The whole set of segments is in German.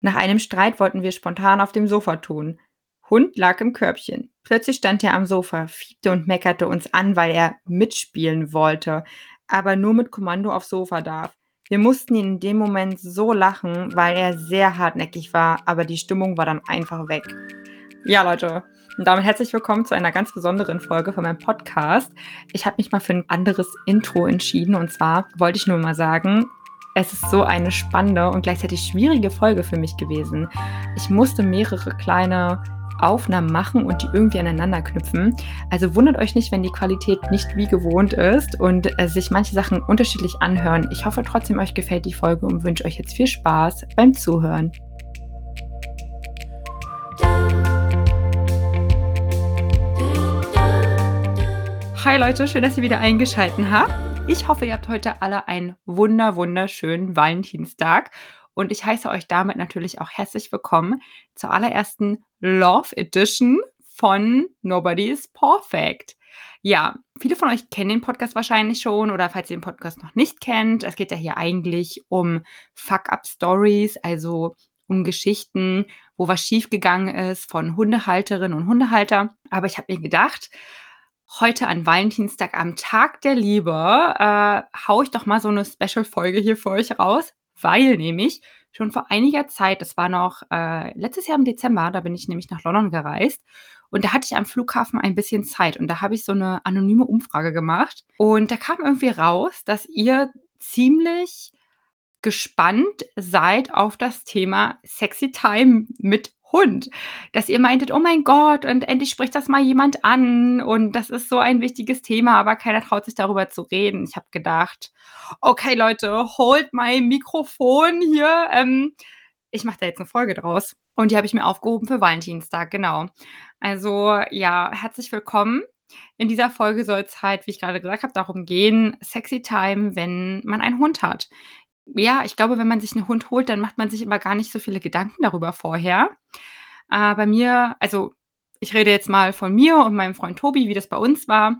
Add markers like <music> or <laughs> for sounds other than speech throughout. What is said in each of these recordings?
Nach einem Streit wollten wir spontan auf dem Sofa tun. Hund lag im Körbchen. Plötzlich stand er am Sofa, fiebte und meckerte uns an, weil er mitspielen wollte, aber nur mit Kommando aufs Sofa darf. Wir mussten ihn in dem Moment so lachen, weil er sehr hartnäckig war, aber die Stimmung war dann einfach weg. Ja, Leute, und damit herzlich willkommen zu einer ganz besonderen Folge von meinem Podcast. Ich habe mich mal für ein anderes Intro entschieden und zwar wollte ich nur mal sagen, es ist so eine spannende und gleichzeitig schwierige Folge für mich gewesen. Ich musste mehrere kleine Aufnahmen machen und die irgendwie aneinander knüpfen. Also wundert euch nicht, wenn die Qualität nicht wie gewohnt ist und äh, sich manche Sachen unterschiedlich anhören. Ich hoffe trotzdem, euch gefällt die Folge und wünsche euch jetzt viel Spaß beim Zuhören. Hi Leute, schön, dass ihr wieder eingeschaltet habt. Ich hoffe, ihr habt heute alle einen wunder wunderschönen Valentinstag und ich heiße euch damit natürlich auch herzlich willkommen zur allerersten Love Edition von Nobody is Perfect. Ja, viele von euch kennen den Podcast wahrscheinlich schon oder falls ihr den Podcast noch nicht kennt, es geht ja hier eigentlich um Fuck-up-Stories, also um Geschichten, wo was schiefgegangen ist von Hundehalterinnen und Hundehalter. Aber ich habe mir gedacht, heute an Valentinstag am Tag der Liebe äh, haue ich doch mal so eine Special-Folge hier für euch raus, weil nämlich schon vor einiger Zeit, das war noch äh, letztes Jahr im Dezember, da bin ich nämlich nach London gereist und da hatte ich am Flughafen ein bisschen Zeit und da habe ich so eine anonyme Umfrage gemacht und da kam irgendwie raus, dass ihr ziemlich gespannt seid auf das Thema Sexy Time mit Hund, dass ihr meintet, oh mein Gott, und endlich spricht das mal jemand an und das ist so ein wichtiges Thema, aber keiner traut sich darüber zu reden. Ich habe gedacht, okay Leute, holt mein Mikrofon hier. Ähm, ich mache da jetzt eine Folge draus und die habe ich mir aufgehoben für Valentinstag, genau. Also ja, herzlich willkommen. In dieser Folge soll es halt, wie ich gerade gesagt habe, darum gehen, Sexy Time, wenn man einen Hund hat ja, ich glaube, wenn man sich einen Hund holt, dann macht man sich immer gar nicht so viele Gedanken darüber vorher. Äh, bei mir, also ich rede jetzt mal von mir und meinem Freund Tobi, wie das bei uns war,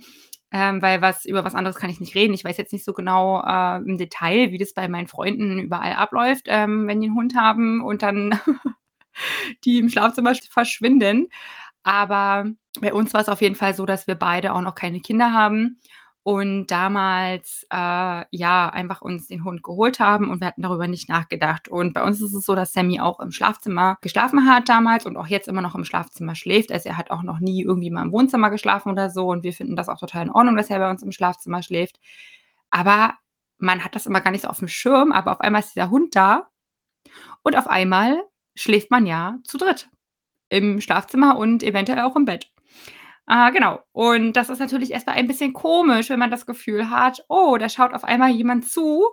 ähm, weil was über was anderes kann ich nicht reden. Ich weiß jetzt nicht so genau äh, im Detail, wie das bei meinen Freunden überall abläuft, ähm, wenn die einen Hund haben und dann <laughs> die im Schlafzimmer verschwinden. Aber bei uns war es auf jeden Fall so, dass wir beide auch noch keine Kinder haben und damals, äh, ja, einfach uns den Hund geholt haben und wir hatten darüber nicht nachgedacht. Und bei uns ist es so, dass Sammy auch im Schlafzimmer geschlafen hat damals und auch jetzt immer noch im Schlafzimmer schläft. Also er hat auch noch nie irgendwie mal im Wohnzimmer geschlafen oder so und wir finden das auch total in Ordnung, dass er bei uns im Schlafzimmer schläft. Aber man hat das immer gar nicht so auf dem Schirm, aber auf einmal ist dieser Hund da und auf einmal schläft man ja zu dritt im Schlafzimmer und eventuell auch im Bett. Ah, genau. Und das ist natürlich erstmal ein bisschen komisch, wenn man das Gefühl hat, oh, da schaut auf einmal jemand zu,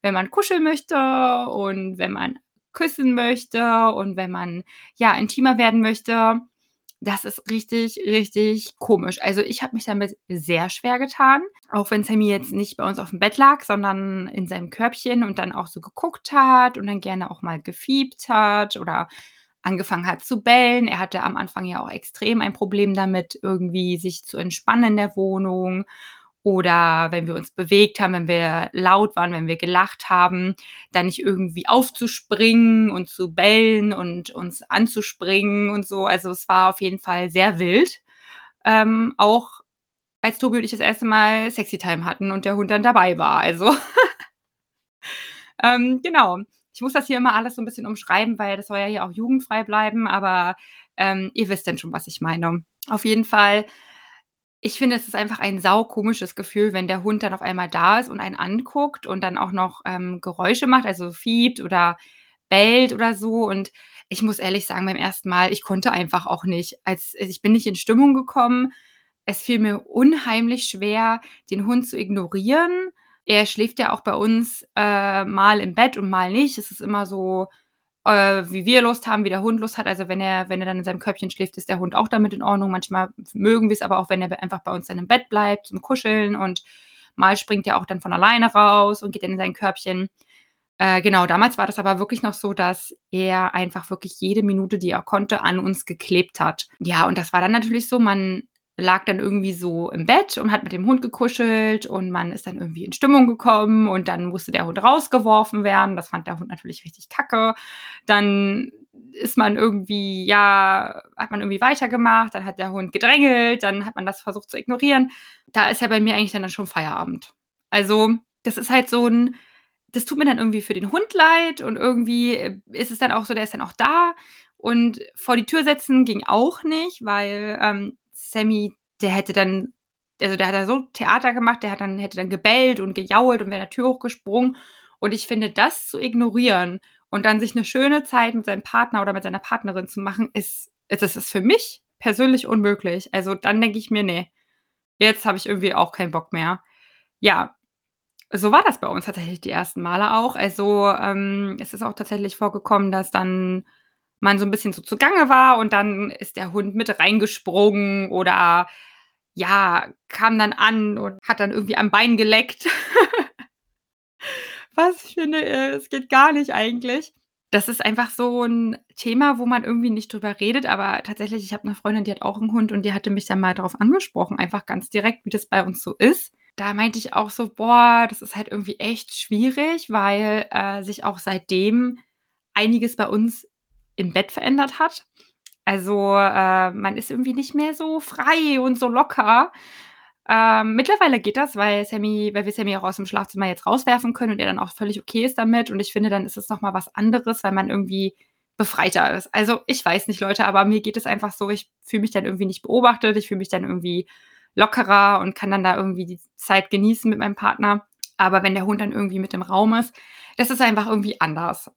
wenn man kuscheln möchte und wenn man küssen möchte und wenn man ja intimer werden möchte. Das ist richtig, richtig komisch. Also ich habe mich damit sehr schwer getan, auch wenn Sammy jetzt nicht bei uns auf dem Bett lag, sondern in seinem Körbchen und dann auch so geguckt hat und dann gerne auch mal gefiebt hat oder angefangen hat zu bellen. Er hatte am Anfang ja auch extrem ein Problem damit, irgendwie sich zu entspannen in der Wohnung oder wenn wir uns bewegt haben, wenn wir laut waren, wenn wir gelacht haben, dann nicht irgendwie aufzuspringen und zu bellen und uns anzuspringen und so. Also es war auf jeden Fall sehr wild. Ähm, auch als Tobi und ich das erste Mal Sexy Time hatten und der Hund dann dabei war. Also <laughs> ähm, genau. Ich muss das hier immer alles so ein bisschen umschreiben, weil das soll ja hier auch jugendfrei bleiben, aber ähm, ihr wisst denn schon, was ich meine. Auf jeden Fall, ich finde, es ist einfach ein saukomisches Gefühl, wenn der Hund dann auf einmal da ist und einen anguckt und dann auch noch ähm, Geräusche macht, also fiebt oder bellt oder so. Und ich muss ehrlich sagen, beim ersten Mal, ich konnte einfach auch nicht. Als, ich bin nicht in Stimmung gekommen. Es fiel mir unheimlich schwer, den Hund zu ignorieren er schläft ja auch bei uns äh, mal im Bett und mal nicht. Es ist immer so, äh, wie wir Lust haben, wie der Hund Lust hat. Also wenn er, wenn er dann in seinem Köpfchen schläft, ist der Hund auch damit in Ordnung. Manchmal mögen wir es aber auch, wenn er einfach bei uns dann im Bett bleibt zum Kuscheln und mal springt er auch dann von alleine raus und geht dann in sein Körbchen. Äh, genau, damals war das aber wirklich noch so, dass er einfach wirklich jede Minute, die er konnte, an uns geklebt hat. Ja, und das war dann natürlich so, man lag dann irgendwie so im Bett und hat mit dem Hund gekuschelt und man ist dann irgendwie in Stimmung gekommen und dann musste der Hund rausgeworfen werden. Das fand der Hund natürlich richtig kacke. Dann ist man irgendwie, ja, hat man irgendwie weitergemacht, dann hat der Hund gedrängelt, dann hat man das versucht zu ignorieren. Da ist ja bei mir eigentlich dann schon Feierabend. Also, das ist halt so ein das tut mir dann irgendwie für den Hund leid und irgendwie ist es dann auch so, der ist dann auch da und vor die Tür setzen ging auch nicht, weil, ähm, Sammy, der hätte dann also, der hat da so Theater gemacht, der hat dann hätte dann gebellt und gejault und wäre der Tür hochgesprungen. Und ich finde, das zu ignorieren und dann sich eine schöne Zeit mit seinem Partner oder mit seiner Partnerin zu machen, ist das ist für mich persönlich unmöglich. Also, dann denke ich mir: nee, jetzt habe ich irgendwie auch keinen Bock mehr.“ Ja, so war das bei uns tatsächlich die ersten Male auch. Also, ähm, es ist auch tatsächlich vorgekommen, dass dann man so 'n bisschen so zugange war und dann ist der Hund mit reingesprungen oder, ja, kam dann an und hat dann irgendwie am Bein geleckt. <laughs> Was ich finde, äh, es geht gar nicht eigentlich. Das ist einfach so 'n Thema, wo man irgendwie nicht drüber redet, aber tatsächlich, ich habe 'ne Freundin, die hat auch 'n Hund und die hatte mich dann mal drauf angesprochen, einfach ganz direkt, wie das bei uns so ist. Da meinte ich auch so: „Boah, das ist halt irgendwie echt schwierig“, weil, äh, sich auch seitdem einiges bei uns im Bett verändert hat. Also, äh, man ist irgendwie nicht mehr so frei und so locker. Ähm, mittlerweile geht das, weil Sammy weil wir Sammy auch aus'm Schlafzimmer jetzt rauswerfen können und er dann auch völlig okay ist damit. Und ich finde, dann ist es noch mal was anderes, weil man irgendwie befreiter ist. Also, ich weiß nicht, Leute, aber mir geht es einfach so, ich fühle mich dann irgendwie nicht beobachtet. Ich fühle mich dann irgendwie lockerer und kann dann da irgendwie die Zeit genießen mit meinem Partner. Aber wenn der Hund dann irgendwie mit im Raum ist, das ist einfach irgendwie anders.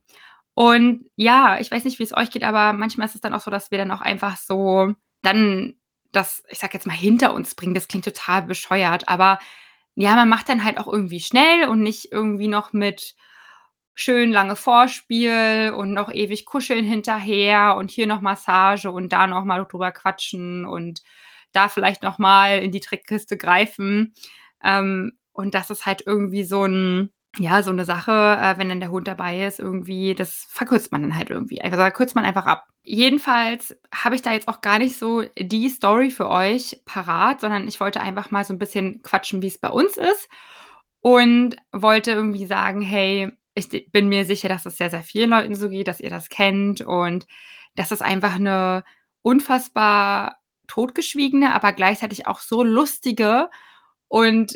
Und ja, ich weiß nicht, wie es euch geht, aber manchmal ist es dann auch so, dass wir dann auch einfach so dann das, ich sage jetzt mal, hinter uns bringen. Das klingt total bescheuert, aber ja, man macht dann halt auch irgendwie schnell und nicht irgendwie noch mit schön lange Vorspiel und noch ewig kuscheln hinterher und hier noch Massage und da noch mal drüber quatschen und da vielleicht noch mal in die Trickkiste greifen. Ähm, und das ist halt irgendwie so 'n ja, so 'ne Sache, äh, wenn dann der Hund dabei ist irgendwie, das verkürzt man dann halt irgendwie. Also, da kürzt man einfach ab. Jedenfalls habe ich da jetzt auch gar nicht so die Story für euch parat, sondern ich wollte einfach mal so 'n bisschen quatschen, wie's bei uns ist und wollte irgendwie sagen: „Hey, ich bin mir sicher, dass es sehr, sehr vielen Leuten so geht, dass ihr das kennt und dass es einfach 'ne unfassbar totgeschwiegene, aber gleichzeitig auch so lustige und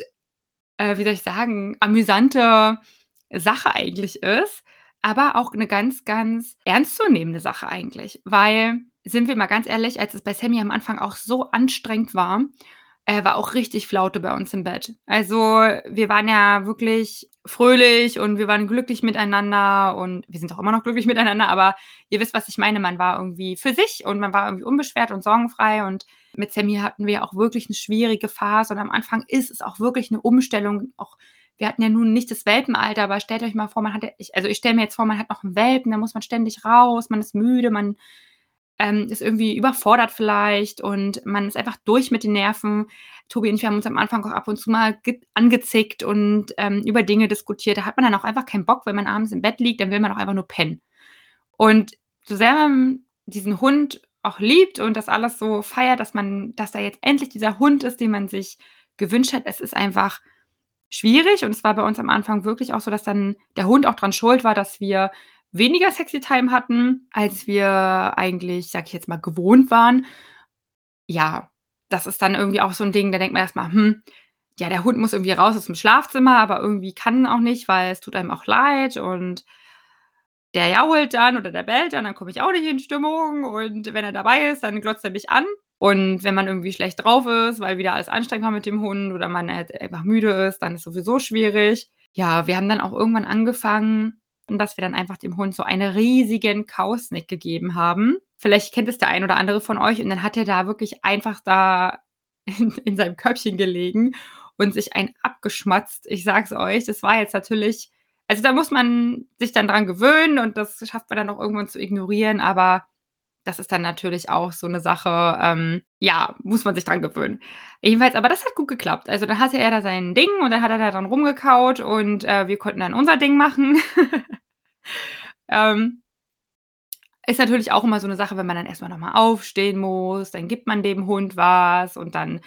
äh, wie soll ich sagen, amüsante Sache eigentlich ist, aber auch 'ne ganz, ganz ernstzunehmende Sache eigentlich. Weil, sind wir mal ganz ehrlich, als es bei Sammy am Anfang auch so anstrengend war, äh, war auch richtig Flaute bei uns im Bett. Also, wir waren ja wirklich fröhlich und wir waren glücklich miteinander und wir sind auch immer noch glücklich miteinander, aber ihr wisst, was ich meine. Man war irgendwie für sich und man war irgendwie unbeschwert und sorgenfrei und mit Sammy hatten wir auch wirklich 'ne schwierige Phase und am Anfang ist es auch wirklich 'ne Umstellung. Auch wir hatten ja nun nicht das Welpenalter, aber stellt euch mal vor, man ich also, ich stelle mir jetzt vor, man hat noch 'n Welpen, da muss man ständig raus, man ist müde, man, ähm, ist irgendwie überfordert vielleicht und man ist einfach durch mit den Nerven. Tobi und ich haben uns am Anfang auch ab und zu mal ge angezickt und, ähm, über Dinge diskutiert. Da hat man dann auch einfach keinen Bock, wenn man abends im Bett liegt, dann will man auch einfach nur pennen. Und so sehr man diesen Hund auch liebt und das alles so feiert, dass man dass da jetzt endlich dieser Hund ist, den man sich gewünscht hat, es ist einfach schwierig und es war bei uns am Anfang wirklich auch so, dass dann der Hund auch dran schuld war, dass wir weniger Sexy Time hatten, als wir eigentlich, sage ich jetzt mal, gewohnt waren. Ja, das ist dann irgendwie auch so 'n Ding, da denkt man erst mal: „Hm, ja, der Hund muss irgendwie raus aus'm Schlafzimmer, aber irgendwie kann auch nicht, weil es tut einem auch leid und der jault dann oder der bellt dann, dann komme ich auch nicht in Stimmung und wenn er dabei ist, dann glotzt er mich an. Und wenn man irgendwie schlecht drauf ist, weil wieder alles anstrengend war mit dem Hund oder man halt einfach müde ist, dann ist sowieso schwierig. Ja, wir haben dann auch irgendwann angefangen, dass wir dann einfach dem Hund so einen riesigen Kausnick gegeben haben. Vielleicht kennt es der ein oder andere von euch und dann hat er da wirklich einfach da in in seinem Körbchen gelegen und sich einen abgeschmatzt. Ich sage es euch, das war jetzt natürlich also, da muss man sich dann dran gewöhnen und das schafft man dann auch irgendwann zu ignorieren, aber das ist dann natürlich auch so 'ne Sache, ähm, ja, muss man sich dran gewöhnen. Jedenfalls aber das hat gut geklappt. Also, dann hatte er da sein Ding und dann hat er da dran rumgekaut und, äh, wir konnten dann unser Ding machen. <laughs> Ähm Ist natürlich auch immer so 'ne Sache, wenn man dann erst mal noch mal aufstehen muss, dann gibt man dem Hund was und dann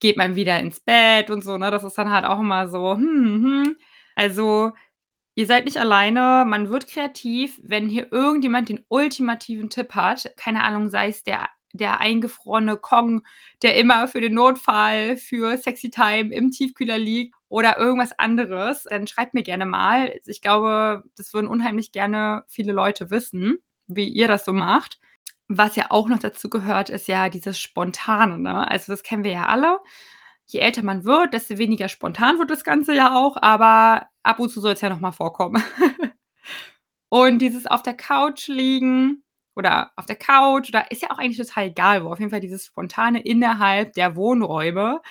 geht man wieder ins Bett und so, ne? Das ist dann halt auch immer so, hm, hm. Also, ihr seid nicht alleine, man wird kreativ, wenn hier irgendjemand den ultimativen Tipp hat, keine Ahnung, sei es der der eingefrorene Kong, der immer für den Notfall für Sexy-Time im Tiefkühler liegt oder irgendwas anderes, dann schreibt mir gerne mal. Ich glaube, das würden unheimlich gerne viele Leute wissen, wie ihr das so macht. Was ja auch noch dazu gehört, ist ja dieses Spontane, ne? Also, das kennen wir ja alle. Je älter man wird, desto weniger spontan wird das Ganze ja auch, aber ab und zu soll's ja noch mal vorkommen. <laughs> Und dieses auf der Couch liegen oder auf der Couch oder ist ja auch eigentlich total egal wo, auf jeden Fall dieses Spontane innerhalb der Wohnräume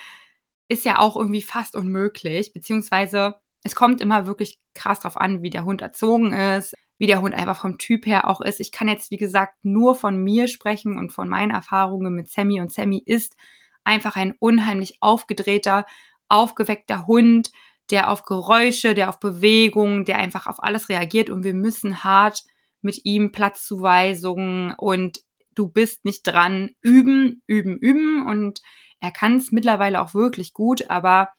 ist ja auch irgendwie fast unmöglich, beziehungsweise es kommt immer wirklich krass drauf an, wie der Hund erzogen ist, wie der Hund einfach vom Typ her auch ist. Ich kann jetzt, wie gesagt, nur von mir sprechen und von meinen Erfahrungen mit Sammy und Sammy ist einfach ein unheimlich aufgedrehter, aufgeweckter Hund, der auf Geräusche, der auf Bewegung, der einfach auf alles reagiert. Und wir müssen hart mit ihm Platzzuweisungen und du bist nicht dran. Üben, üben, üben. Und er kann's mittlerweile auch wirklich gut, aber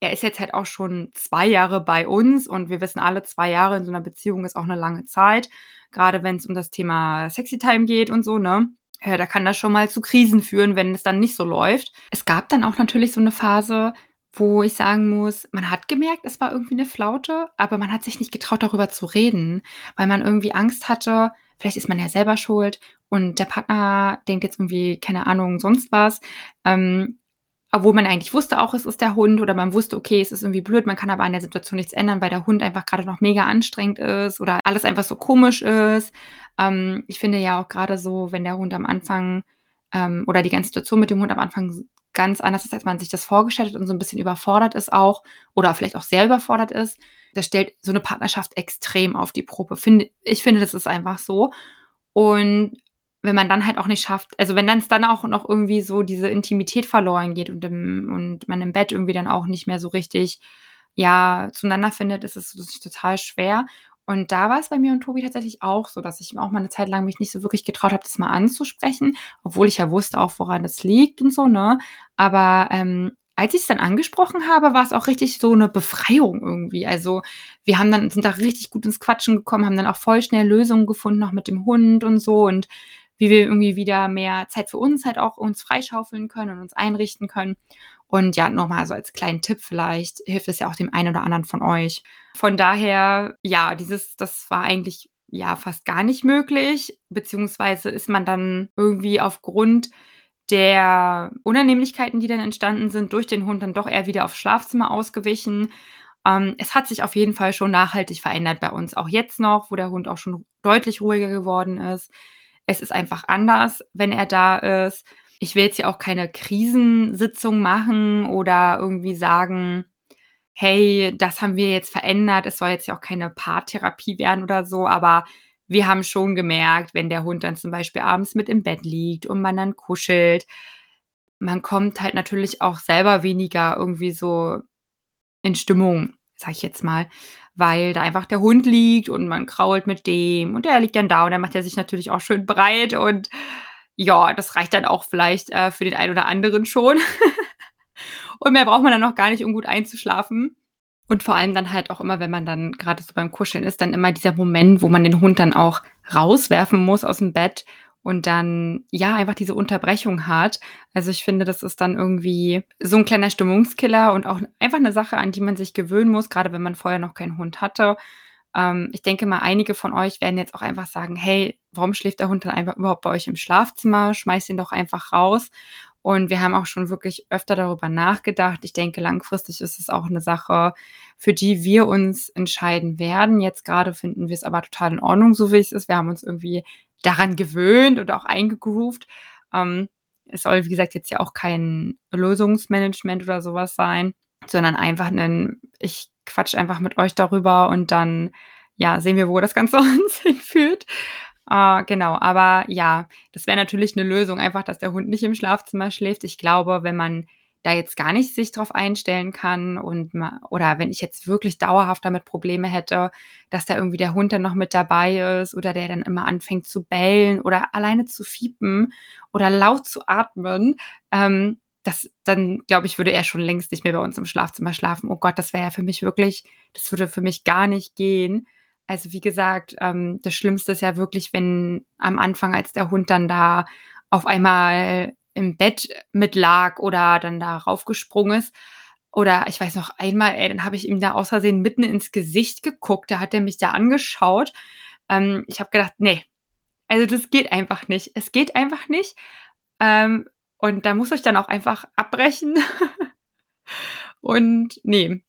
er ist jetzt halt auch schon 2 Jahre bei uns. Und wir wissen alle, 2 Jahre in so 'ner Beziehung ist auch 'ne lange Zeit, grade wenn's um das Thema Sexy-Time geht und so, ne? Ja, da kann das schon mal zu Krisen führen, wenn es dann nicht so läuft. Es gab dann auch natürlich so 'ne Phase, wo ich sagen muss, man hat gemerkt, es war irgendwie 'ne Flaute, aber man hat sich nicht getraut, darüber zu reden, weil man irgendwie Angst hatte, vielleicht ist man ja selber schuld und der Partner denkt jetzt irgendwie, keine Ahnung, sonst was. Ähm, obwohl man eigentlich wusste auch, es ist der Hund oder man wusste, okay, es ist irgendwie blöd, man kann aber an der Situation nichts ändern, weil der Hund einfach grade noch mega anstrengend ist oder alles einfach so komisch ist. Ähm, ich finde ja auch grade so, wenn der Hund am Anfang, ähm oder die ganze Situation mit dem Hund am Anfang ganz anders ist, als man sich das vorgestellt hat und so 'n bisschen überfordert ist auch oder vielleicht auch sehr überfordert ist, das stellt so 'ne Partnerschaft extrem auf die Probe. Finde ich finde, das ist einfach so. Und wenn man dann halt auch nicht schafft also, wenn dann dann auch noch irgendwie so diese Intimität verloren geht und im und man im Bett irgendwie dann auch nicht mehr so richtig, ja, zueinander findet, ist es total schwer. Und da war's bei mir und Tobi tatsächlich auch so, dass ich auch mal 'ne Zeit lang mich nicht so wirklich getraut habe, das mal anzusprechen, obwohl ich ja wusste auch, woran es liegt und so, ne? Aber, ähm, als ich's dann angesprochen habe, war's auch richtig so 'ne Befreiung irgendwie. Also, wir haben dann sind da richtig gut ins Quatschen gekommen, haben dann auch voll schnell Lösungen gefunden, auch mit dem Hund und so und wie wir irgendwie wieder mehr Zeit für uns halt auch uns freischaufeln können und uns einrichten können. Und ja, noch mal so als kleinen Tipp vielleicht hilft es ja auch dem einen oder anderen von euch. Von daher, ja, dieses das war eigentlich, ja, fast gar nicht möglich, beziehungsweise ist man dann irgendwie aufgrund der Unannehmlichkeiten, die dann entstanden sind, durch den Hund dann doch eher wieder aufs Schlafzimmer ausgewichen. Ähm, es hat sich auf jeden Fall schon nachhaltig verändert bei uns, auch jetzt noch, wo der Hund auch schon deutlich ruhiger geworden ist. Es ist einfach anders, wenn er da ist. Ich will jetzt hier auch keine Krisensitzung machen oder irgendwie sagen: „Hey, das haben wir jetzt verändert.“ Es soll jetzt ja auch keine Paartherapie werden oder so, aber wir haben schon gemerkt, wenn der Hund dann zum Beispiel abends mit im Bett liegt und man dann kuschelt, man kommt halt natürlich auch selber weniger irgendwie so in Stimmung, sage ich jetzt mal, weil da einfach der Hund liegt und man krault mit dem und der liegt dann da und dann macht er sich natürlich auch schön breit und ja, das reicht dann auch vielleicht, äh, für den einen oder anderen schon. <laughs> Und mehr braucht man dann auch gar nicht, um gut einzuschlafen. Und vor allem dann halt auch immer, wenn man dann grade so beim Kuscheln ist, dann immer dieser Moment, wo man den Hund dann auch rauswerfen muss aus'm Bett und dann, ja, einfach diese Unterbrechung hat. Also, ich finde, das ist dann irgendwie so 'n kleiner Stimmungskiller und auch einfach 'ne Sache, an die man sich gewöhnen muss, grade wenn man vorher noch keinen Hund hatte. Ähm, ich denke mal, einige von euch werden jetzt auch einfach sagen: „Hey, warum schläft der Hund dann einfach überhaupt bei euch im Schlafzimmer? Schmeißt ihn doch einfach raus.“ Und wir haben auch schon wirklich öfter darüber nachgedacht. Ich denke, langfristig ist es auch 'ne Sache, für die wir uns entscheiden werden. Jetzt grade finden wir's aber total in Ordnung, so wie es ist. Wir haben uns irgendwie daran gewöhnt und auch eingegroovt. Ähm, es soll, wie gesagt, jetzt ja auch kein Lösungsmanagement oder so was sein, sondern einfach 'nen ich quatsche einfach mit euch darüber und dann, ja, sehen wir, wo das Ganze <laughs> uns hinführt. Äh, genau, aber ja, das wäre natürlich 'ne Lösung, einfach, dass der Hund nicht im Schlafzimmer schläft. Ich glaube, wenn man da jetzt gar nicht sich drauf einstellen kann und oder wenn ich jetzt wirklich dauerhaft damit Probleme hätte, dass da irgendwie der Hund dann noch mit dabei ist oder der dann immer anfängt zu bellen oder alleine zu fiepen oder laut zu atmen, ähm, das dann glaube ich, würde er schon längst nicht mehr bei uns im Schlafzimmer schlafen. Oh Gott, das wäre ja für mich wirklich das würde für mich gar nicht gehen. Also, wie gesagt, ähm, das Schlimmste ist ja wirklich, wenn am Anfang, als der Hund dann da auf einmal im Bett mit lag oder dann da raufgesprungen ist. Oder ich weiß noch einmal, ey, dann habe ich ihm da aus Versehen mitten ins Gesicht geguckt, da hat er mich da angeschaut. Ähm, ich habe gedacht: „Ne, also das geht einfach nicht. Es geht einfach nicht.“ Ähm, und da muss ich dann auch einfach abbrechen. <laughs> Und ne.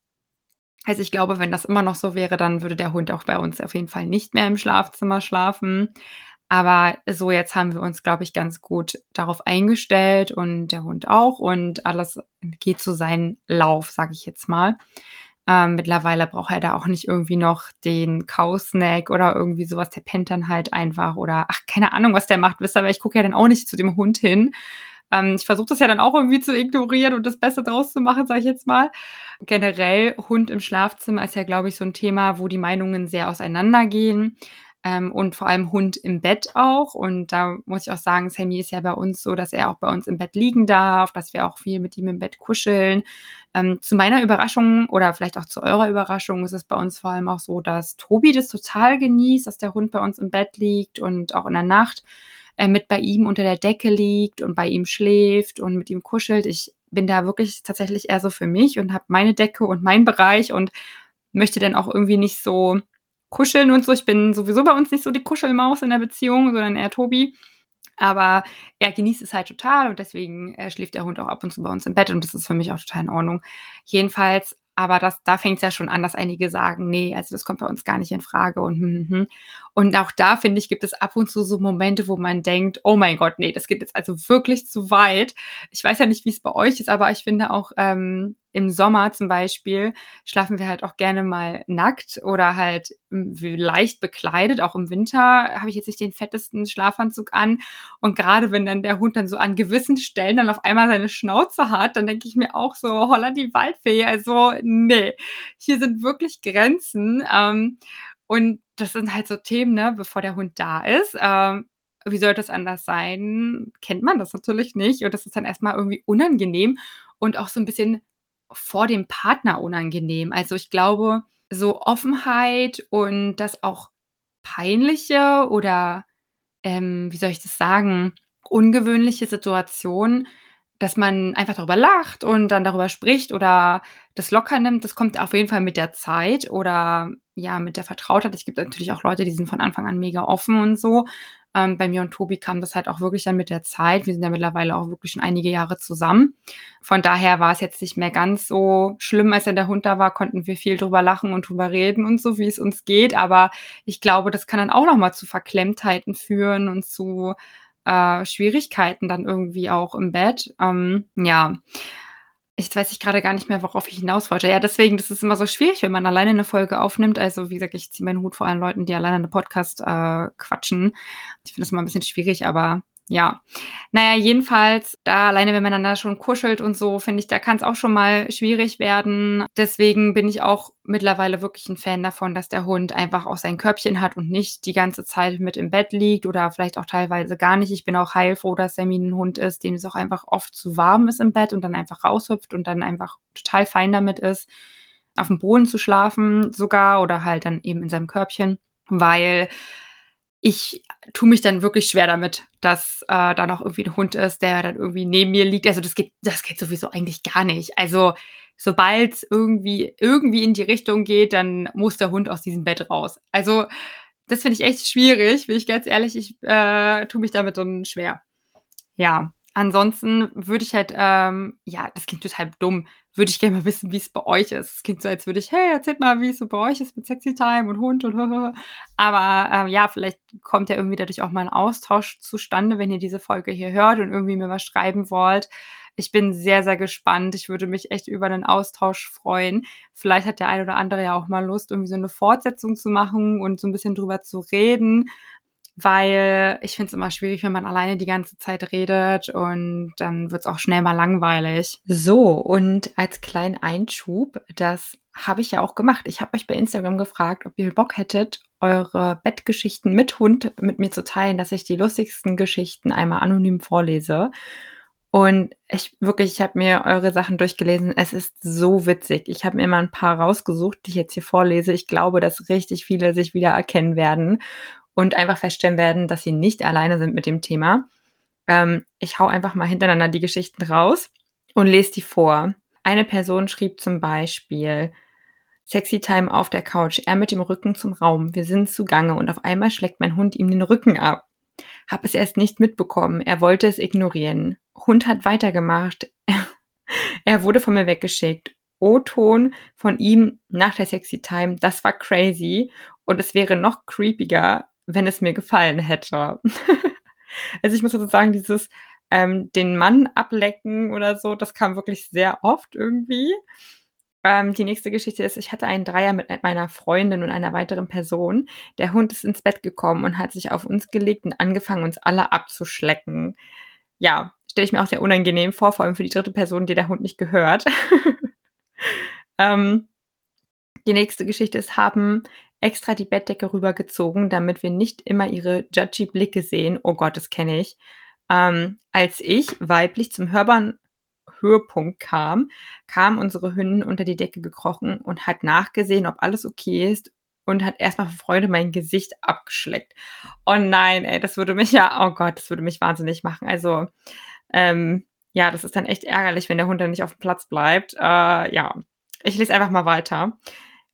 Also, ich glaube, wenn das immer noch so wäre, dann würde der Hund auch bei uns auf jeden Fall nicht mehr im Schlafzimmer schlafen. Aber so jetzt haben wir uns, glaube ich, ganz gut darauf eingestellt und der Hund auch und alles geht so seinen Lauf, sage ich jetzt mal. Ähm, mittlerweile braucht er da auch nicht irgendwie noch den Kausnack oder irgendwie so was. Der pennt dann halt einfach oder ach, keine Ahnung, was der macht, wisst ihr, weil ich gucke ja dann auch nicht zu dem Hund hin. Ähm, ich versuche das ja dann auch irgendwie zu ignorieren und das Beste draus zu machen, sage ich jetzt mal. Generell Hund im Schlafzimmer ist ja, glaube ich, so 'n Thema, wo die Meinungen sehr auseinandergehen, ähm, und vor allem Hund im Bett auch. Und da muss ich auch sagen, Sammy ist ja bei uns so, dass er auch bei uns im Bett liegen darf, dass wir auch viel mit ihm im Bett kuscheln. Ähm, zu meiner Überraschung oder vielleicht auch zu eurer Überraschung ist es bei uns vor allem auch so, dass Tobi das total genießt, dass der Hund bei uns im Bett liegt und auch in der Nacht, äh, mit bei ihm unter der Decke liegt und bei ihm schläft und mit ihm kuschelt. Ich bin da wirklich tatsächlich eher so für mich und habe meine Decke und meinen Bereich und möchte dann auch irgendwie nicht so kuscheln und so. Ich bin sowieso bei uns nicht so die Kuschelmaus in der Beziehung, sondern eher Tobi. Aber er genießt es halt total und deswegen, äh, schläft der Hund auch ab und zu bei uns im Bett und das ist für mich auch total in Ordnung. Jedenfalls aber das da fängt's ja schon an, dass einige sagen: „Ne, also das kommt bei uns gar nicht in Frage“ und hm, hm, hm. Und auch da, finde ich, gibt es ab und zu so Momente, wo man denkt: „Oh mein Gott, ne, das geht jetzt also wirklich zu weit.“ Ich weiß ja nicht, wie's bei euch ist, aber ich finde auch, ähm, im Sommer zum Beispiel schlafen wir halt auch gerne mal nackt oder halt, hm, leicht bekleidet. Auch im Winter habe ich jetzt nicht den fettesten Schlafanzug an. Und grade wenn dann der Hund dann so an gewissen Stellen dann auf einmal seine Schnauze hat, dann denke ich mir auch so: „Holla die Waldfee, also ne, hier sind wirklich Grenzen.“ Ähm, und das sind halt so Themen, ne, bevor der Hund da ist. Ähm, wie sollte es anders sein? Kennt man das natürlich nicht und das ist dann erst mal irgendwie unangenehm und auch so 'n bisschen vor dem Partner unangenehm. Also, ich glaube, so Offenheit und das auch Peinliche oder, ähm, wie soll ich das sagen, ungewöhnliche Situationen, dass man einfach darüber lacht und dann darüber spricht oder das locker nimmt, das kommt auf jeden Fall mit der Zeit oder, ja, mit der Vertrautheit. Es gibt natürlich auch Leute, die sind von Anfang an mega offen und so. Ähm, bei mir und Tobi kam das halt auch wirklich dann mit der Zeit. Wir sind ja mittlerweile auch wirklich schon einige Jahre zusammen. Von daher war's jetzt nicht mehr ganz so schlimm. Als dann der Hund da war, konnten wir viel drüber lachen und drüber reden und so, wie es uns geht. Aber ich glaube, das kann dann auch noch mal zu Verklemmtheiten führen und zu, äh, Schwierigkeiten dann irgendwie auch im Bett. Ähm, ja. Jetzt weiß ich grade gar nicht mehr, worauf ich hinaus wollte. Ja, deswegen, das ist immer so schwierig, wenn man alleine 'ne Folge aufnimmt. Also, wie gesagt, ich ziehe meinen Hut vor allen Leuten, die alleine 'ne Podcast, äh, quatschen. Ich finde das immer 'n bisschen schwierig, aber ja. Na ja, jedenfalls da alleine, wenn man dann da schon kuschelt und so, finde ich, da kann's auch schon mal schwierig werden. Deswegen bin ich auch mittlerweile wirklich 'n Fan davon, dass der Hund einfach auch sein Körbchen hat und nicht die ganze Zeit mit im Bett liegt oder vielleicht auch teilweise gar nicht. Ich bin auch heilfroh, dass Sammy 'n Hund ist, dem es auch einfach oft zu warm ist im Bett und dann einfach raushüpft und dann einfach total fein damit ist, aufm Boden zu schlafen sogar oder halt dann eben in seinem Körbchen, weil ich tue mich dann wirklich schwer damit, dass, äh, da noch irgendwie 'n Hund ist, der dann irgendwie neben mir liegt. Also, das geht das geht sowieso eigentlich gar nicht. Also, sobald's irgendwie irgendwie in die Richtung geht, dann muss der Hund aus diesem Bett raus. Also, das finde ich echt schwierig, bin ich ganz ehrlich. Ich, äh, tue mich damit dann schwer. Ja, ansonsten würde ich halt, ähm ja, das klingt total dumm, würde ich gerne mal wissen, wie's bei euch ist. Es klingt so, als würde ich: „Hey, erzählt mal, wie's so bei euch ist mit Sexy Time und Hund und <laughs> Aber, ähm, ja, vielleicht kommt ja irgendwie dadurch auch mal 'n Austausch zustande, wenn ihr diese Folge hier hört und irgendwie mir was schreiben wollt. Ich bin sehr, sehr gespannt. Ich würde mich echt über 'nen Austausch freuen. Vielleicht hat der ein oder andere ja auch mal Lust, irgendwie so 'ne Fortsetzung zu machen und so 'n bisschen drüber zu reden, weil ich finde es immer schwierig, wenn man alleine die ganze Zeit redet und dann wird es auch schnell mal langweilig. So, und als kleinen Einschub, das habe ich ja auch gemacht. Ich habe euch bei Instagram gefragt, ob ihr Bock hättet, eure Bettgeschichten mit Hund mit mir zu teilen, dass ich die lustigsten Geschichten einmal anonym vorlese. Und ich wirklich, ich habe mir eure Sachen durchgelesen. Es ist so witzig. Ich habe mir mal ein paar rausgesucht, die ich jetzt hier vorlese. Ich glaube, dass richtig viele sich wieder erkennen werden und einfach feststellen werden, dass sie nicht alleine sind mit dem Thema. Ähm, ich hau einfach mal hintereinander die Geschichten raus und lese die vor. Eine Person schrieb zum Beispiel, Sexy Time auf der Couch, er mit dem Rücken zum Raum. Wir sind zugange und auf einmal schlägt mein Hund ihm den Rücken ab. Hab es erst nicht mitbekommen. Er wollte es ignorieren. Hund hat weitergemacht. <laughs> er wurde von mir weggeschickt. O-Ton von ihm nach der Sexy Time. Das war crazy. Und es wäre noch creepiger, wenn es mir gefallen hätte. <laughs> also ich muss dazu sagen, dieses ähm, den Mann ablecken oder so, das kam wirklich sehr oft irgendwie. Ähm, die nächste Geschichte ist, ich hatte einen Dreier mit meiner Freundin und einer weiteren Person. Der Hund ist ins Bett gekommen und hat sich auf uns gelegt und angefangen, uns alle abzuschlecken. Ja, stelle ich mir auch sehr unangenehm vor, vor allem für die dritte Person, die der Hund nicht gehört. <laughs> ähm, die nächste Geschichte ist, haben extra die Bettdecke rübergezogen, damit wir nicht immer ihre judgy Blicke sehen. Oh Gott, das kenne ich. Ähm, als ich weiblich zum hörbaren Höhepunkt kam, kam unsere Hündin unter die Decke gekrochen und hat nachgesehen, ob alles okay ist und hat erstmal vor Freude mein Gesicht abgeschleckt. Oh nein, ey, das würde mich ja, oh Gott, das würde mich wahnsinnig machen. Also, ähm, ja, das ist dann echt ärgerlich, wenn der Hund dann nicht auf dem Platz bleibt. Äh, ja, ich lese einfach mal weiter.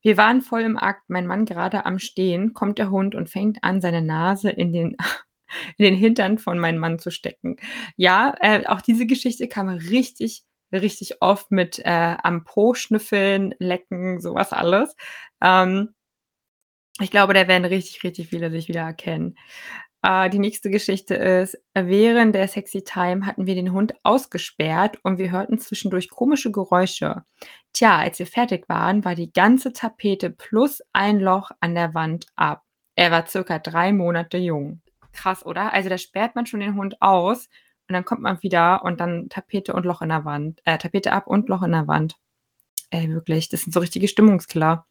Wir waren voll im Akt, mein Mann gerade am Stehen, kommt der Hund und fängt an, seine Nase in den <laughs> in den Hintern von meinem Mann zu stecken. Ja, äh, auch diese Geschichte kam richtig, richtig oft mit äh, am Po schnüffeln, lecken, sowas alles. Ähm, ich glaube, da werden richtig, richtig viele sich wieder erkennen. Äh, die nächste Geschichte ist, während der Sexy Time hatten wir den Hund ausgesperrt und wir hörten zwischendurch komische Geräusche. Tja, als wir fertig waren, war die ganze Tapete plus ein Loch an der Wand ab. Er war circa drei Monate jung krass, oder? Also da sperrt man schon den Hund aus und dann kommt man wieder und dann Tapete und Loch in der Wand. Äh, Tapete ab und Loch in der Wand. Ey, wirklich, das sind so richtige Stimmungskiller.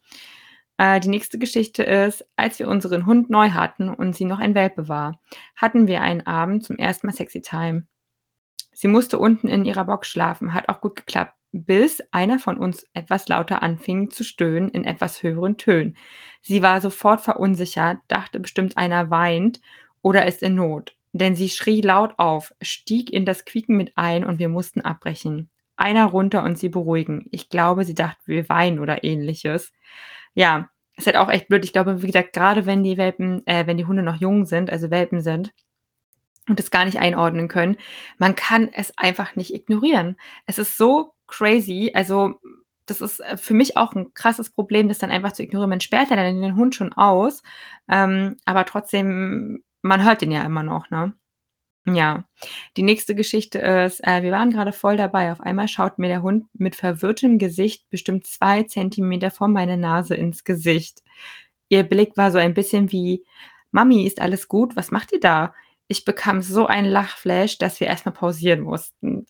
Äh, die nächste Geschichte ist, als wir unseren Hund neu hatten und sie noch ein Welpe war, hatten wir einen Abend zum ersten Mal Sexy Time. Sie musste unten in ihrer Box schlafen, hat auch gut geklappt, bis einer von uns etwas lauter anfing zu stöhnen in etwas höheren Tönen. Sie war sofort verunsichert, dachte bestimmt einer weint oder ist in Not. Denn sie schrie laut auf, stieg in das Quieken mit ein und wir mussten abbrechen. Einer runter und sie beruhigen. Ich glaube, sie dachte, wir weinen oder ähnliches. Ja, ist halt auch echt blöd. Ich glaube, wie gesagt, gerade wenn die Welpen, äh, wenn die Hunde noch jung sind, also Welpen sind, und es gar nicht einordnen können, man kann es einfach nicht ignorieren. Es ist so crazy. Also, das ist äh, für mich auch ein krasses Problem, das dann einfach zu ignorieren. Man sperrt ja dann den Hund schon aus, ähm, aber trotzdem man hört ihn ja immer noch, ne? Ja. Die nächste Geschichte ist, äh, wir waren gerade voll dabei. Auf einmal schaut mir der Hund mit verwirrtem Gesicht bestimmt zwei Zentimeter vor meine Nase ins Gesicht. Ihr Blick war so ein bisschen wie: „Mami, ist alles gut? Was macht ihr da?“ Ich bekam so einen Lachflash, dass wir erst mal pausieren mussten.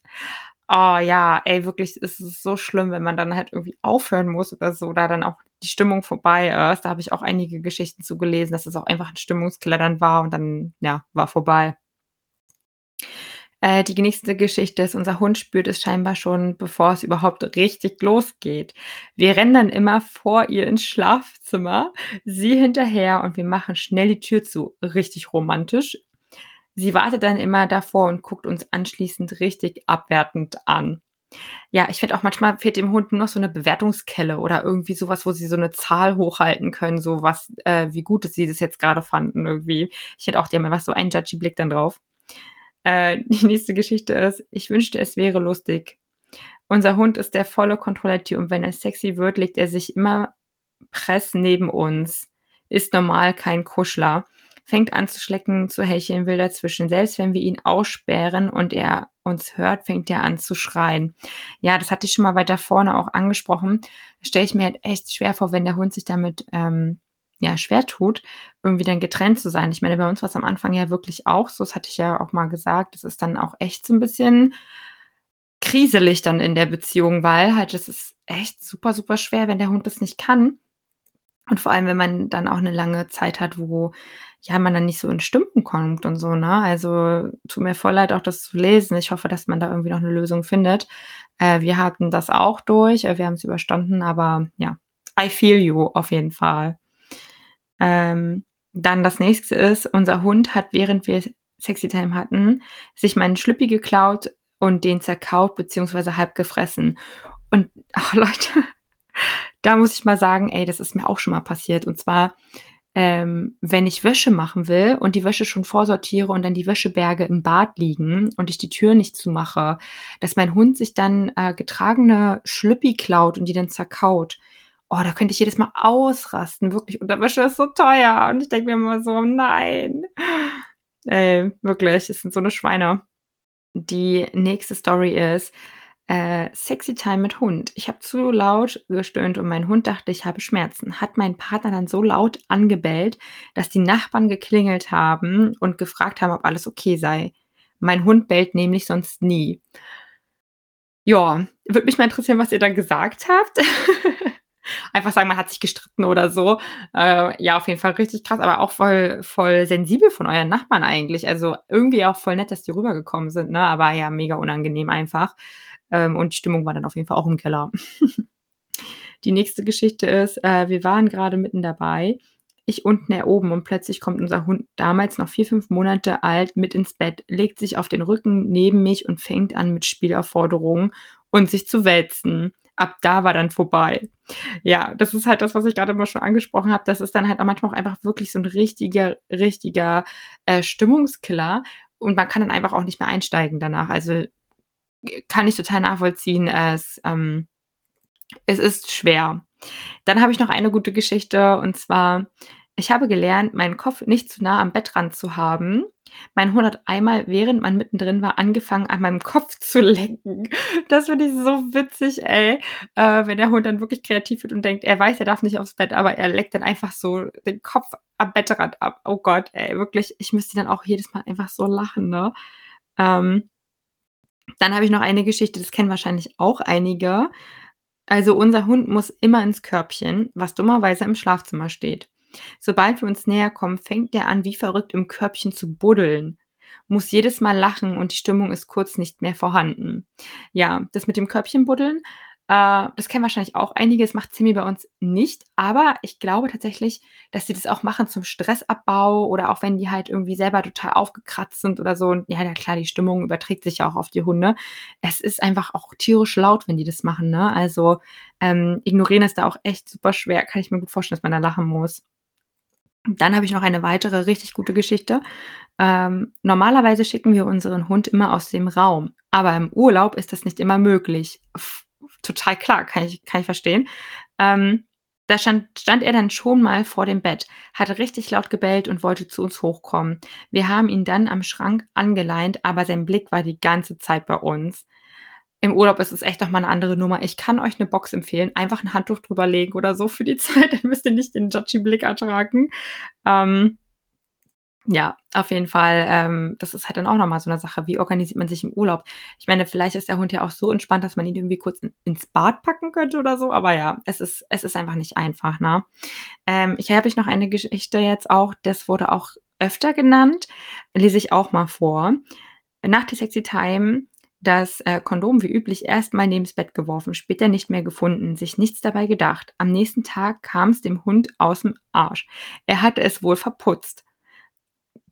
Oh ja, ey, wirklich, es ist so schlimm, wenn man dann halt irgendwie aufhören muss oder so, da dann auch die Stimmung vorbei ist. Da habe ich auch einige Geschichten zu gelesen, dass es auch einfach ein Stimmungskiller dann war und dann, ja, war vorbei. Äh, die nächste Geschichte ist, unser Hund spürt es scheinbar schon, bevor es überhaupt richtig losgeht. Wir rennen dann immer vor ihr ins Schlafzimmer, sie hinterher und wir machen schnell die Tür zu. Richtig romantisch. Sie wartet dann immer davor und guckt uns anschließend richtig abwertend an. Ja, ich finde auch manchmal fehlt dem Hund nur noch so 'ne Bewertungskelle oder irgendwie so was, wo sie so 'ne Zahl hochhalten können, so was äh, wie gut sie das jetzt grade fanden irgendwie. Ich finde auch, die haben einfach so einen judgy Blick dann drauf. Äh, <laughs> die nächste Geschichte ist: Ich wünschte, es wäre lustig. Unser Hund ist der volle Kontrolltier und wenn er sexy wird, legt er sich immer press neben uns. Ist normal, kein Kuschler fängt an zu schlecken, zu hecheln, will dazwischen. Selbst wenn wir ihn aussperren und er uns hört, fängt er an zu schreien. Ja, das hatte ich schon mal weiter vorne auch angesprochen. Stelle ich mir halt echt schwer vor, wenn der Hund sich damit ähm, ja, schwer tut, irgendwie dann getrennt zu sein. Ich meine, bei uns war's am Anfang ja wirklich auch so, das hatte ich ja auch mal gesagt, das ist dann auch echt so 'n bisschen kriselig dann in der Beziehung, weil halt das ist echt super, super schwer, wenn der Hund das nicht kann. Und vor allem, wenn man dann auch 'ne lange Zeit hat, wo, ja, man dann nicht so ins Stimmen kommt und so, ne? Also, tut mir voll leid, auch das zu lesen. Ich hoffe, dass man da irgendwie noch 'ne Lösung findet. Äh, wir hatten das auch durch, äh, wir haben's überstanden, aber ja, I feel you auf jeden Fall. Ähm, dann das Nächste ist, unser Hund hat, während wir Sexy-Time hatten, sich meinen Schlüppi geklaut und den zerkaut beziehungsweise halb gefressen. Und <laughs> ach Leute, da muss ich mal sagen, ey, das ist mir auch schon mal passiert. Und zwar, ähm, wenn ich Wäsche machen will und die Wäsche schon vorsortiere und dann die Wäscheberge im Bad liegen und ich die Tür nicht zumache, dass mein Hund sich dann, äh, getragene Schlüppi klaut und die dann zerkaut. Oh, da könnte ich jedes Mal ausrasten, wirklich. Unterwäsche ist so teuer und ich denke mir immer so: „Nein.“ Ey, wirklich, es sind so 'ne Schweine. Die nächste Story ist, äh, Sexy-Time mit Hund. Ich habe zu laut gestöhnt und mein Hund dachte, ich habe Schmerzen, hat meinen Partner dann so laut angebellt, dass die Nachbarn geklingelt haben und gefragt haben, ob alles okay sei. Mein Hund bellt nämlich sonst nie. Ja, würde mich mal interessieren, was ihr dann gesagt habt. <laughs> Einfach sagen, man hat sich gestritten oder so. Äh, ja, auf jeden Fall richtig krass, aber auch voll voll sensibel von euren Nachbarn eigentlich. Also, irgendwie auch voll nett, dass die rübergekommen sind, ne? Aber ja, mega unangenehm einfach. Ähm, und die Stimmung war dann auf jeden Fall auch im Keller. <laughs> Die nächste Geschichte ist, äh, wir waren grade mitten dabei, ich unten, er oben und plötzlich kommt unser Hund, damals noch 4, 5 Monate alt, mit ins Bett, legt sich auf den Rücken neben mich und fängt an mit Spielaufforderungen und sich zu wälzen. Ab da war dann vorbei. Ja, das ist halt das, was ich grade immer schon angesprochen habe. Das ist dann halt auch manchmal auch einfach wirklich so 'n richtiger richtiger, äh, Stimmungskiller und man kann dann einfach auch nicht mehr einsteigen danach. Also, kann ich total nachvollziehen. Es, ähm es ist schwer. Dann habe ich noch eine gute Geschichte und zwar, ich habe gelernt, meinen Kopf nicht zu nah am Bettrand zu haben. Mein Hund hat einmal, während man mittendrin war, angefangen, an meinem Kopf zu lecken. Das finde ich so witzig, ey, äh, wenn der Hund dann wirklich kreativ wird und denkt, er weiß, er darf nicht aufs Bett, aber er leckt dann einfach so den Kopf am Bettrand ab. Oh Gott, ey, wirklich, ich müsste dann auch jedes Mal einfach so lachen, ne? Ähm dann habe ich noch eine Geschichte, das kennen wahrscheinlich auch einige. Also, unser Hund muss immer ins Körbchen, was dummerweise im Schlafzimmer steht. Sobald wir uns näher kommen, fängt der an, wie verrückt im Körbchen zu buddeln, muss jedes Mal lachen und die Stimmung ist kurz nicht mehr vorhanden. Ja, das mit dem Körbchen buddeln, äh, das kennen wahrscheinlich auch einige. Das macht Zimi bei uns nicht, aber ich glaube tatsächlich, dass sie das auch machen zum Stressabbau oder auch wenn die halt irgendwie selber total aufgekratzt sind oder so. Und ja, ja klar, die Stimmung überträgt sich ja auch auf die Hunde. Es ist einfach auch tierisch laut, wenn die das machen, ne? Also, ähm, ignorieren ist da auch echt super schwer. Kann ich mir gut vorstellen, dass man da lachen muss. Dann habe ich noch eine weitere richtig gute Geschichte. Ähm, normalerweise schicken wir unseren Hund immer aus dem Raum, aber im Urlaub ist das nicht immer möglich. Total klar, kann ich kann ich verstehen. Ähm, da stand stand er dann schon mal vor dem Bett, hatte richtig laut gebellt und wollte zu uns hochkommen. Wir haben ihn dann am Schrank angeleint, aber sein Blick war die ganze Zeit bei uns. Im Urlaub ist es echt noch mal 'ne andere Nummer. Ich kann euch 'ne Box empfehlen, einfach 'n Handtuch drüber legen oder so für die <laughs> Zeit, dann müsst ihr nicht den judgy Blick ertragen. Ähm ja, auf jeden Fall, ähm, das ist halt dann auch noch mal so 'ne Sache, wie organisiert man sich im Urlaub? Ich meine, vielleicht ist der Hund ja auch so entspannt, dass man ihn irgendwie kurz in ins Bad packen könnte oder so, aber ja, es ist es ist einfach nicht einfach, ne? Ähm, hier habe ich noch eine Geschichte jetzt auch, das wurde auch öfter genannt, lese ich auch mal vor. Nach der Sexy-Time das, äh, Kondom wie üblich erst mal neben's Bett geworfen, später nicht mehr gefunden, sich nichts dabei gedacht. Am nächsten Tag kam's dem Hund aus'm Arsch. Er hatte es wohl verputzt.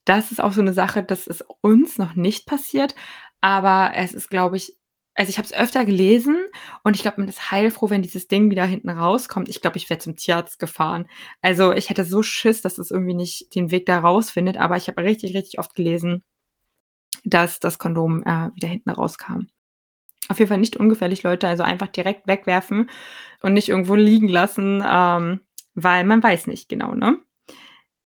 Das ist auch so 'ne Sache, das ist uns noch nicht passiert, aber es ist, glaube ich also, ich habe es öfter gelesen und ich glaube, man ist heilfroh, wenn dieses Ding wieder hinten rauskommt. Ich glaube, ich wäre zum Tierarzt gefahren. Also, ich hätte so Schiss, dass es irgendwie nicht den Weg da rausfindet, aber ich habe richtig, richtig oft gelesen, dass das Kondom, äh, wieder hinten rauskam. Auf jeden Fall nicht ungefährlich, Leute, also einfach direkt wegwerfen und nicht irgendwo liegen lassen, ähm, weil man weiß nicht genau, ne?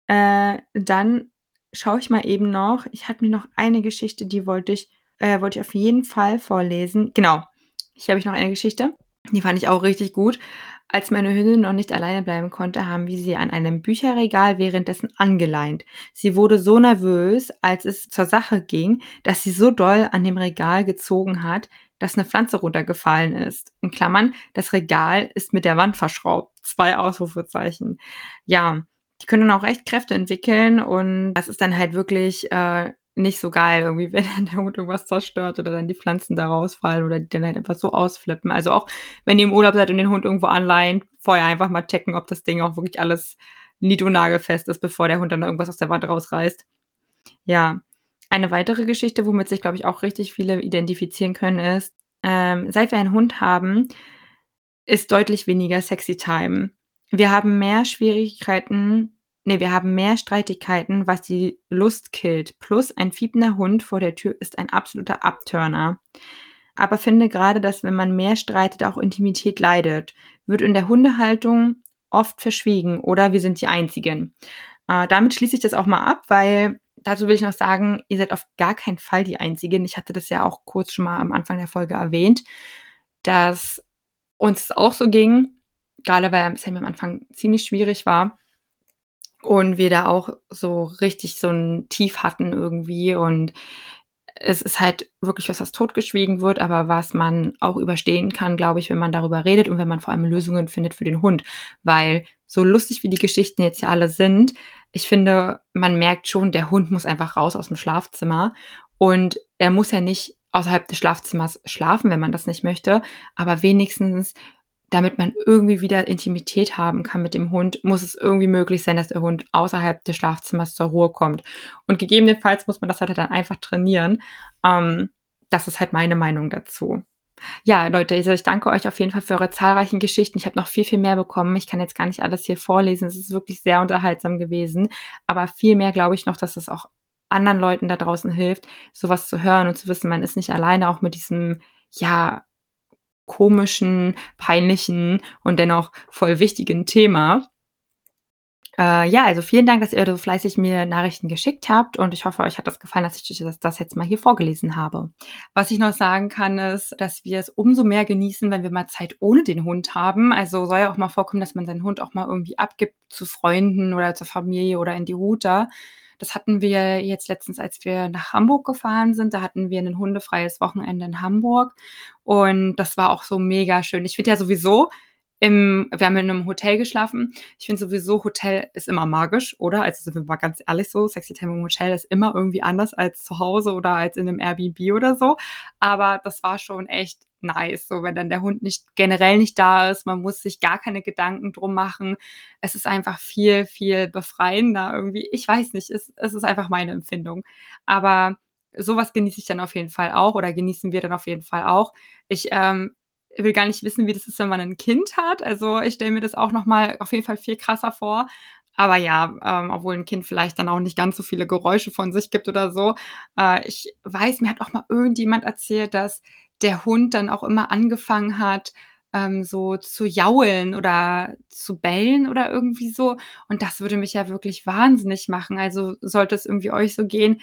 Äh, dann schaue ich mal eben noch. Ich hatte mir noch eine Geschichte, die wollte ich äh, wollte ich auf jeden Fall vorlesen. Genau, hier habe ich noch eine Geschichte, die fand ich auch richtig gut. Als meine Hündin noch nicht alleine bleiben konnte, haben wir sie an einem Bücherregal währenddessen angeleint. Sie wurde so nervös, als es zur Sache ging, dass sie so doll an dem Regal gezogen hat, dass eine Pflanze runtergefallen ist. In Klammern, das Regal ist mit der Wand verschraubt. Zwei Ausrufezeichen. Ja, die können dann auch echt Kräfte entwickeln und das ist dann halt wirklich äh, nicht so geil, irgendwie, <laughs> wenn dann der Hund irgendwas zerstört oder dann die Pflanzen da rausfallen oder die dann halt einfach so ausflippen. Also auch wenn ihr im Urlaub seid und den Hund irgendwo anleihen, vorher einfach mal checken, ob das Ding auch wirklich alles nied- und nagelfest ist, bevor der Hund dann irgendwas aus der Wand rausreißt. Ja. Eine weitere Geschichte, womit sich, glaube ich, auch richtig viele identifizieren können, ist, ähm, seit wir einen Hund haben, ist deutlich weniger Sexy Time. Wir haben mehr Schwierigkeiten Ne, wir haben mehr Streitigkeiten, was die Lust killt. Plus ein fiepender Hund vor der Tür ist ein absoluter Abturner. Aber finde gerade, dass wenn man mehr streitet, auch Intimität leidet. Wird in der Hundehaltung oft verschwiegen oder wir sind die Einzigen. Äh, damit schließe ich das auch mal ab, weil dazu will ich noch sagen, ihr seid auf gar keinen Fall die Einzigen. Ich hatte das ja auch kurz schon mal am Anfang der Folge erwähnt, dass uns auch so ging, gerade weil ja am Anfang ziemlich schwierig war. Und wir da auch so richtig so 'n Tief hatten irgendwie. Und es ist halt wirklich was, was totgeschwiegen wird, aber was man auch überstehen kann, glaube ich, wenn man darüber redet und wenn man vor allem Lösungen findet für den Hund. Weil so lustig wie die Geschichten jetzt ja alle sind, ich finde, man merkt schon, der Hund muss einfach raus aus'm Schlafzimmer. Und er muss ja nicht außerhalb des Schlafzimmers schlafen, wenn man das nicht möchte, aber wenigstens damit man irgendwie wieder Intimität haben kann mit dem Hund, muss es irgendwie möglich sein, dass der Hund außerhalb des Schlafzimmers zur Ruhe kommt. Und gegebenenfalls muss man das halt dann einfach trainieren. Ähm, das ist halt meine Meinung dazu. Ja, Leute, also ich danke euch auf jeden Fall für eure zahlreichen Geschichten. Ich habe noch viel, viel mehr bekommen. Ich kann jetzt gar nicht alles hier vorlesen. Es ist wirklich sehr unterhaltsam gewesen. Aber viel mehr glaube ich noch, dass es auch anderen Leuten da draußen hilft, sowas zu hören und zu wissen, man ist nicht alleine auch mit diesem, ja, komischen, peinlichen und dennoch voll wichtigen Thema. Äh, ja, also vielen Dank, dass ihr so fleißig mir Nachrichten geschickt habt und ich hoffe, euch hat das gefallen, dass ich das das jetzt mal hier vorgelesen habe. Was ich noch sagen kann, ist, dass wir es umso mehr genießen, wenn wir mal Zeit ohne den Hund haben. Also soll ja auch mal vorkommen, dass man seinen Hund auch mal irgendwie abgibt zu Freunden oder zur Familie oder in die Huta. Das hatten wir jetzt letztens, als wir nach Hamburg gefahren sind. Da hatten wir ein hundefreies Wochenende in Hamburg und das war auch so mega schön. Ich finde ja sowieso im wir haben in 'nem Hotel geschlafen. Ich finde sowieso, Hotel ist immer magisch, oder? Also, sind wir mal ganz ehrlich so, Sexy Time im Hotel ist immer irgendwie anders als zu Hause oder als in 'nem Airbnb oder so. Aber das war schon echt nice, so wenn dann der Hund nicht generell nicht da ist. Man muss sich gar keine Gedanken drum machen. Es ist einfach viel, viel befreiender irgendwie. Ich weiß nicht, es es ist einfach meine Empfindung. Aber so was genieße ich dann auf jeden Fall auch oder genießen wir dann auf jeden Fall auch. Ich, ähm, will gar nicht wissen, wie das ist, wenn man 'n Kind hat. Also, ich stelle mir das auch noch mal auf jeden Fall viel krasser vor. Aber ja, ähm, obwohl 'n Kind vielleicht dann auch nicht ganz so viele Geräusche von sich gibt oder so. Äh, ich weiß, mir hat auch mal irgendjemand erzählt, dass der Hund dann auch immer angefangen hat, ähm, so zu jaulen oder zu bellen oder irgendwie so. Und das würde mich ja wirklich wahnsinnig machen. Also, sollte es irgendwie euch so gehen,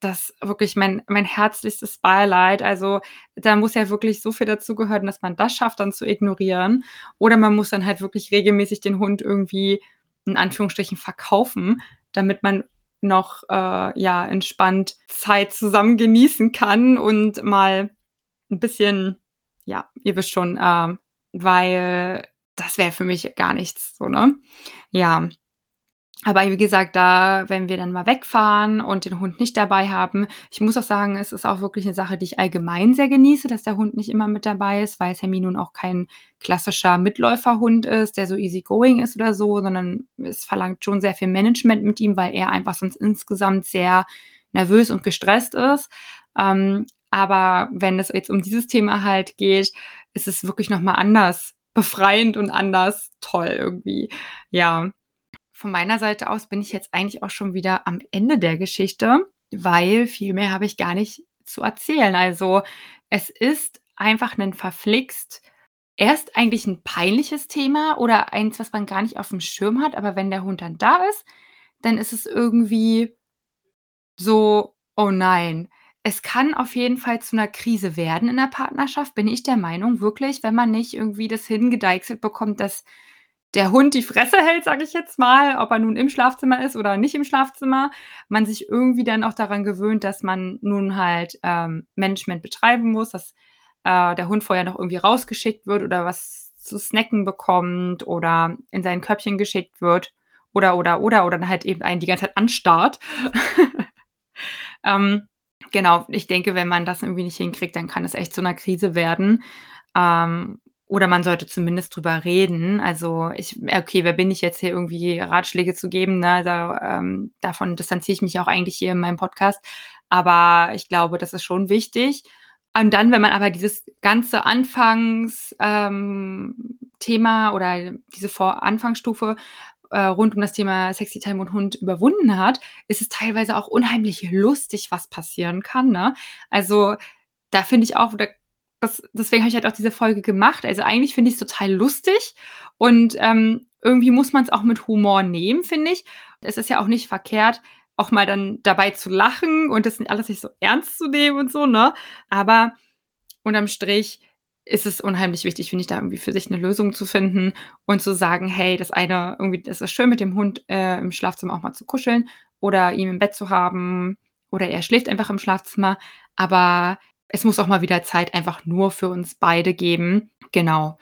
das wirklich mein mein herzlichstes Beileid. Also, da muss ja wirklich so viel dazugehören, dass man das schafft, dann zu ignorieren. Oder man muss dann halt wirklich regelmäßig den Hund irgendwie in Anführungsstrichen verkaufen, damit man noch, äh, ja, entspannt Zeit zusammen genießen kann und mal 'n bisschen ja, ihr wisst schon, ähm, weil das wäre für mich gar nichts so, ne? Ja. Aber wie gesagt, da wenn wir dann mal wegfahren und den Hund nicht dabei haben ich muss auch sagen, es ist auch wirklich 'ne Sache, die ich allgemein sehr genieße, dass der Hund nicht immer mit dabei ist, weil Sammy nun auch kein klassischer Mitläuferhund ist, der so easy going ist oder so, sondern es verlangt schon sehr viel Management mit ihm, weil er einfach sonst insgesamt sehr nervös und gestresst ist. Ähm, aber wenn es jetzt um dieses Thema halt geht, ist es wirklich noch mal anders befreiend und anders toll irgendwie, ja. Von meiner Seite aus bin ich jetzt eigentlich auch schon wieder am Ende der Geschichte, weil viel mehr habe ich gar nicht zu erzählen. Also, es ist einfach 'nen verflixt erst eigentlich 'n peinliches Thema oder eins, was man gar nicht aufm Schirm hat, aber wenn der Hund dann da ist, dann ist es irgendwie so: „Oh nein.“ Es kann auf jeden Fall zu 'ner Krise werden in der Partnerschaft, bin ich der Meinung, wirklich, wenn man nicht irgendwie das hingedeichselt bekommt, dass der Hund die Fresse hält, sage ich jetzt mal, ob er nun im Schlafzimmer ist oder nicht im Schlafzimmer. Man sich irgendwie dann auch daran gewöhnt, dass man nun halt, ähm, Management betreiben muss, dass, äh, der Hund vorher noch irgendwie rausgeschickt wird oder was zu snacken bekommt oder in sein Körbchen geschickt wird oder, oder, oder oder dann halt eben einen die ganze Zeit anstarrt. <laughs> Ähm, genau, ich denke, wenn man das irgendwie nicht hinkriegt, dann kann es echt zu 'ner Krise werden. Ähm, oder man sollte zumindest drüber reden. Also, ich okay, wer bin ich jetzt hier irgendwie Ratschläge zu geben, ne? Da ähm, davon distanziere ich mich auch eigentlich hier in meinem Podcast. Aber ich glaube, das ist schon wichtig. Und dann, wenn man aber dieses ganze Anfangs ähm, oder diese Vor Anfangsstufe, äh, rund um das Thema Sexy Time und Hund überwunden hat, ist es teilweise auch unheimlich lustig, was passieren kann, ne? Also, da finde ich auch, da das deswegen habe ich halt auch diese Folge gemacht. Also, eigentlich finde ich's total lustig und, ähm, irgendwie muss man's auch mit Humor nehmen, finde ich. Es ist ja auch nicht verkehrt, auch mal dann dabei zu lachen und das alles nicht so ernst zu nehmen und so, ne? Aber unterm Strich ist es unheimlich wichtig, finde ich, da irgendwie für sich 'ne Lösung zu finden und zu sagen: „Hey, das eine irgendwie das ist schön mit dem Hund, äh, im Schlafzimmer auch mal zu kuscheln oder ihn im Bett zu haben oder er schläft einfach im Schlafzimmer, aber es muss auch mal wieder Zeit einfach nur für uns beide geben.“ Genau.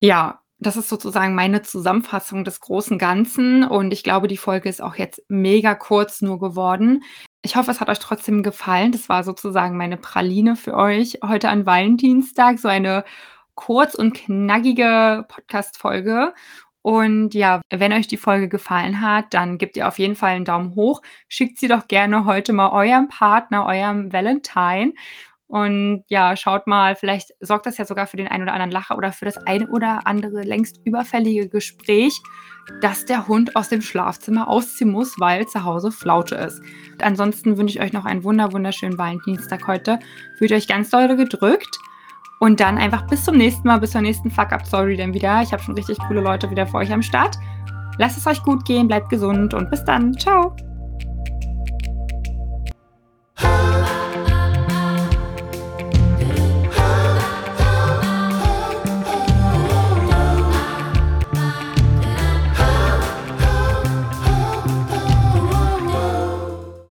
Ja, das ist sozusagen meine Zusammenfassung des großen Ganzen und ich glaube, die Folge ist auch jetzt mega kurz nur geworden. Ich hoffe, es hat euch trotzdem gefallen. Das war sozusagen meine Praline für euch heute an Valentinstag, so eine kurz und knackige Podcast-Folge. Und ja, wenn euch die Folge gefallen hat, dann gebt ihr auf jeden Fall 'n Daumen hoch. Schickt sie doch gerne heute mal eurem Partner, eurem Valentine. Und ja, schaut mal, vielleicht sorgt das ja sogar für den einen oder anderen Lacher oder für das eine oder andere längst überfällige Gespräch, dass der Hund aus dem Schlafzimmer ausziehen muss, weil zu Hause Flaute ist. Ansonsten wünsche ich euch noch einen wunder wunderschönen Valentinstag heute. Fühlt euch ganz dolle gedrückt und dann einfach bis zum nächsten Mal, bis zur nächsten Fuck-Up-Story dann wieder. Ich habe schon richtig coole Leute wieder für euch am Start. Lasst es euch gut gehen, bleibt gesund und bis dann. Tschau.